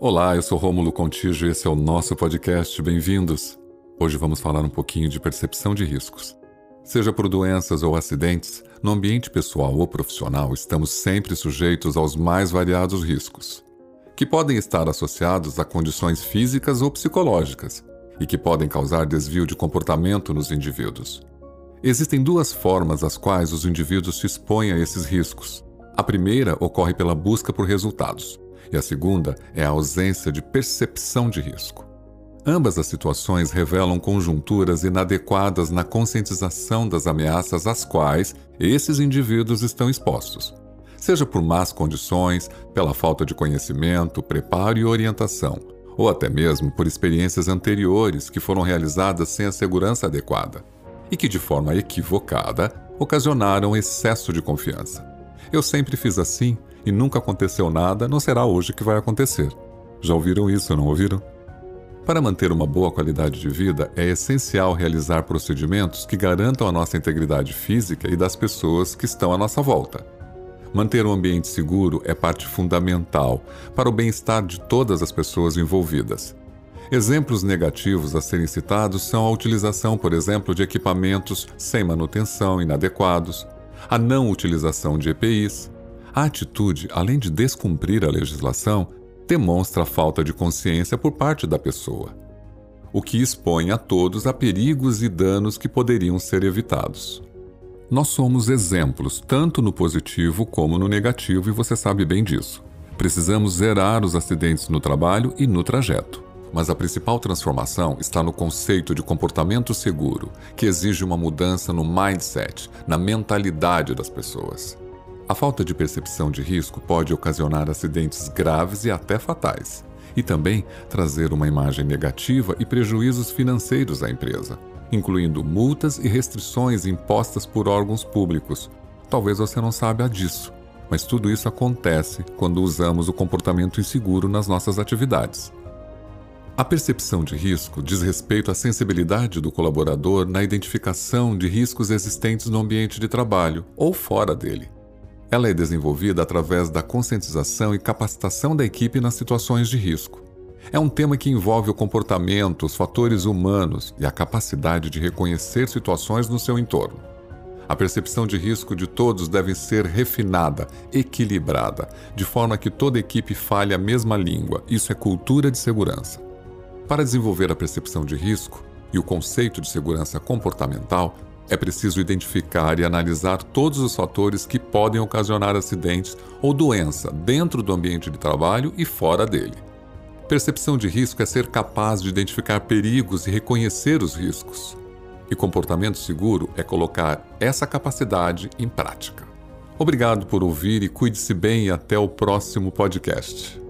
Olá, eu sou Rômulo Contígio e esse é o nosso podcast. Bem-vindos. Hoje vamos falar um pouquinho de percepção de riscos. Seja por doenças ou acidentes, no ambiente pessoal ou profissional, estamos sempre sujeitos aos mais variados riscos, que podem estar associados a condições físicas ou psicológicas e que podem causar desvio de comportamento nos indivíduos. Existem duas formas às quais os indivíduos se expõem a esses riscos. A primeira ocorre pela busca por resultados e a segunda é a ausência de percepção de risco. Ambas as situações revelam conjunturas inadequadas na conscientização das ameaças às quais esses indivíduos estão expostos, seja por más condições, pela falta de conhecimento, preparo e orientação, ou até mesmo por experiências anteriores que foram realizadas sem a segurança adequada e que, de forma equivocada, ocasionaram excesso de confiança. Eu sempre fiz assim e nunca aconteceu nada, não será hoje que vai acontecer. Já ouviram isso, não ouviram? Para manter uma boa qualidade de vida, é essencial realizar procedimentos que garantam a nossa integridade física e das pessoas que estão à nossa volta. Manter um ambiente seguro é parte fundamental para o bem-estar de todas as pessoas envolvidas. Exemplos negativos a serem citados são a utilização, por exemplo, de equipamentos sem manutenção inadequados, a não utilização de EPIs, a atitude, além de descumprir a legislação, demonstra falta de consciência por parte da pessoa, o que expõe a todos a perigos e danos que poderiam ser evitados. Nós somos exemplos tanto no positivo como no negativo e você sabe bem disso. Precisamos zerar os acidentes no trabalho e no trajeto. Mas a principal transformação está no conceito de comportamento seguro, que exige uma mudança no mindset, na mentalidade das pessoas. A falta de percepção de risco pode ocasionar acidentes graves e até fatais, e também trazer uma imagem negativa e prejuízos financeiros à empresa, incluindo multas e restrições impostas por órgãos públicos. Talvez você não saiba disso, mas tudo isso acontece quando usamos o comportamento inseguro nas nossas atividades. A percepção de risco diz respeito à sensibilidade do colaborador na identificação de riscos existentes no ambiente de trabalho ou fora dele ela é desenvolvida através da conscientização e capacitação da equipe nas situações de risco. É um tema que envolve o comportamento, os fatores humanos e a capacidade de reconhecer situações no seu entorno. A percepção de risco de todos deve ser refinada, equilibrada, de forma que toda equipe fale a mesma língua. Isso é cultura de segurança. Para desenvolver a percepção de risco e o conceito de segurança comportamental, é preciso identificar e analisar todos os fatores que podem ocasionar acidentes ou doença dentro do ambiente de trabalho e fora dele. Percepção de risco é ser capaz de identificar perigos e reconhecer os riscos. E comportamento seguro é colocar essa capacidade em prática. Obrigado por ouvir e cuide-se bem e até o próximo podcast.